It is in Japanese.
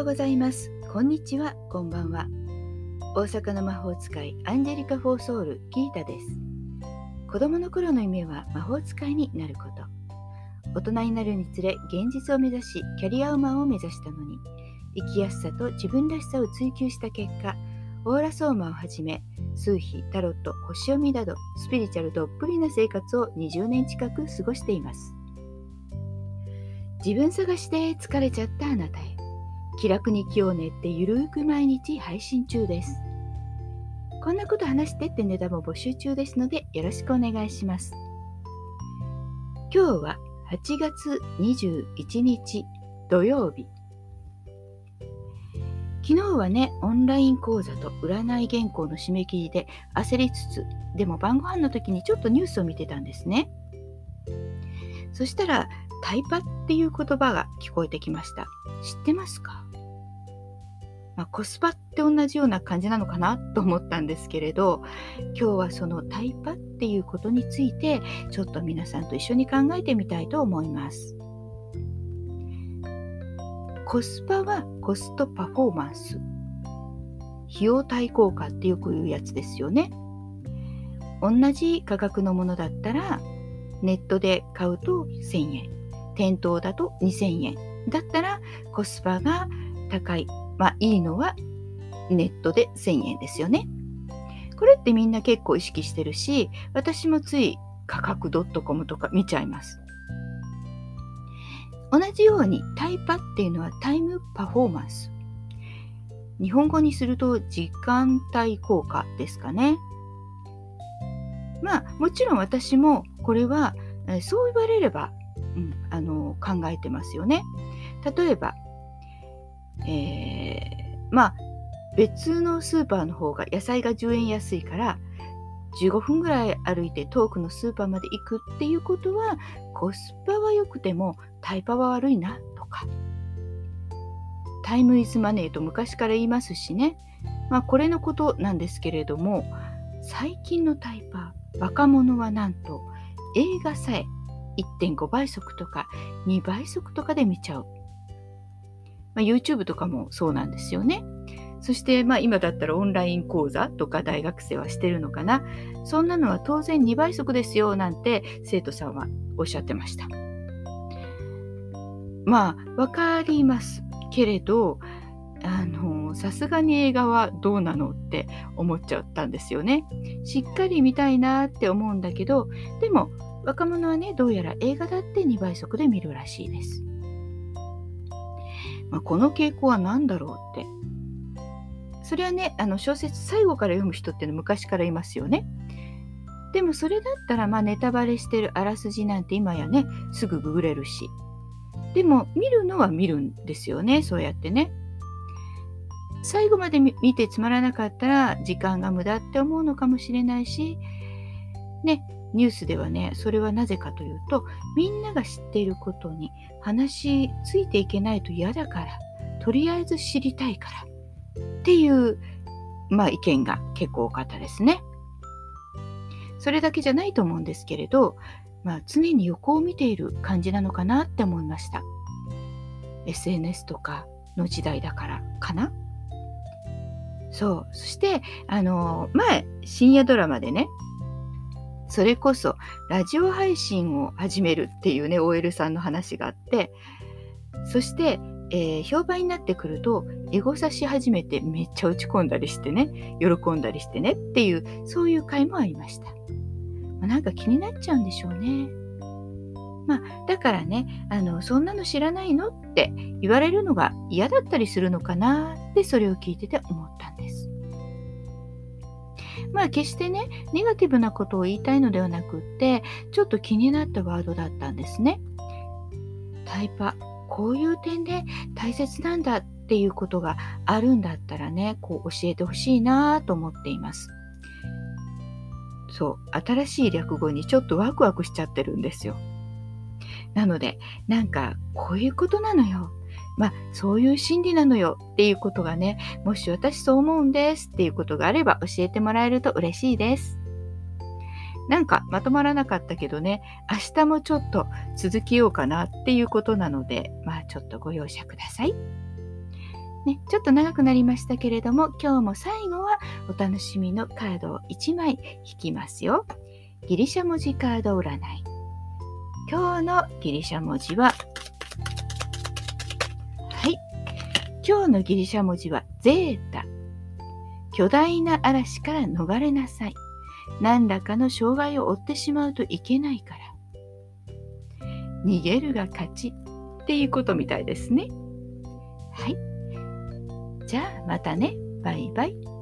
ようございます。こんにちは、こんばんは。大阪の魔法使いアンジェリカ・フォーソウル・ギータです。子供の頃の夢は魔法使いになること。大人になるにつれ現実を目指しキャリアウーマンを目指したのに生きやすさと自分らしさを追求した結果オーラソーマをはじめ数秘タロット星読みなどスピリチュアルどっぷりな生活を20年近く過ごしています自分探しで疲れちゃったあなたへ気楽に気を練ってゆるーく毎日配信中です。こんなこと話してってネタも募集中ですのでよろしくお願いします。今日は8月21日土曜日。昨日はね、オンライン講座と占い原稿の締め切りで焦りつつ、でも晩ご飯の時にちょっとニュースを見てたんですね。そしたら、タイパっていう言葉が聞こえてきました。知ってますか？まあ、コスパって同じような感じなのかなと思ったんですけれど今日はそのタイパっていうことについてちょっと皆さんと一緒に考えてみたいと思います。コスパはコストパフォーマンス。費用対効果ってよく言うやつですよね。同じ価格のものだったらネットで買うと1000円店頭だと2000円だったらコスパが高いまあいいのはネットで1000円ですよね。これってみんな結構意識してるし、私もつい価格 .com とか見ちゃいます。同じようにタイパっていうのはタイムパフォーマンス。日本語にすると時間帯効果ですかね。まあもちろん私もこれはそう言われれば、うん、あの考えてますよね。例えばえー、まあ別のスーパーの方が野菜が10円安いから15分ぐらい歩いて遠くのスーパーまで行くっていうことはコスパは良くてもタイパは悪いなとかタイムイズマネーと昔から言いますしねまあこれのことなんですけれども最近のタイパー若者はなんと映画さえ1.5倍速とか2倍速とかで見ちゃうまあ、YouTube とかもそうなんですよね。そして、まあ、今だったらオンライン講座とか大学生はしてるのかな。そんなのは当然2倍速ですよなんて生徒さんはおっしゃってました。まあ、わかりますけれど、あの、さすがに映画はどうなのって思っちゃったんですよね。しっかり見たいなって思うんだけど、でも若者はね、どうやら映画だって2倍速で見るらしいです。まあ、この傾向は何だろうって。それはね、あの小説最後から読む人っての昔からいますよね。でもそれだったら、まあ、ネタバレしてるあらすじなんて今やね、すぐググれるし。でも見るのは見るんですよね、そうやってね。最後まで見てつまらなかったら時間が無駄って思うのかもしれないし、ね、ニュースではねそれはなぜかというとみんなが知っていることに話ついていけないと嫌だからとりあえず知りたいからっていうまあ意見が結構多かったですね。それだけじゃないと思うんですけれど、まあ、常に横を見ている感じなのかなって思いました。SNS とかの時代だからかなそう。そして、あの、前、深夜ドラマでね、それこそラジオ配信を始めるっていうね OL さんの話があってそして、えー、評判になってくるとエゴサし始めてめっちゃ打ち込んだりしてね喜んだりしてねっていうそういう回もありました、まあ、なんか気になっちゃうんでしょうね。まあだからねあのそんなの知らないのって言われるのが嫌だったりするのかなってそれを聞いてて思ったんです。まあ決してね、ネガティブなことを言いたいのではなくって、ちょっと気になったワードだったんですね。タイパ、こういう点で大切なんだっていうことがあるんだったらね、こう教えてほしいなと思っています。そう、新しい略語にちょっとワクワクしちゃってるんですよ。なので、なんか、こういうことなのよ。まあ、そういう心理なのよっていうことがね、もし私そう思うんですっていうことがあれば教えてもらえると嬉しいです。なんかまとまらなかったけどね、明日もちょっと続きようかなっていうことなので、まあちょっとご容赦ください。ね、ちょっと長くなりましたけれども、今日も最後はお楽しみのカードを1枚引きますよ。ギリシャ文字カード占い。今日のギリシャ文字は、今日のギリシャ文字はゼータ。巨大な嵐から逃れなさい。何らかの障害を負ってしまうといけないから。逃げるが勝ちっていうことみたいですね。はい。じゃあまたね。バイバイ。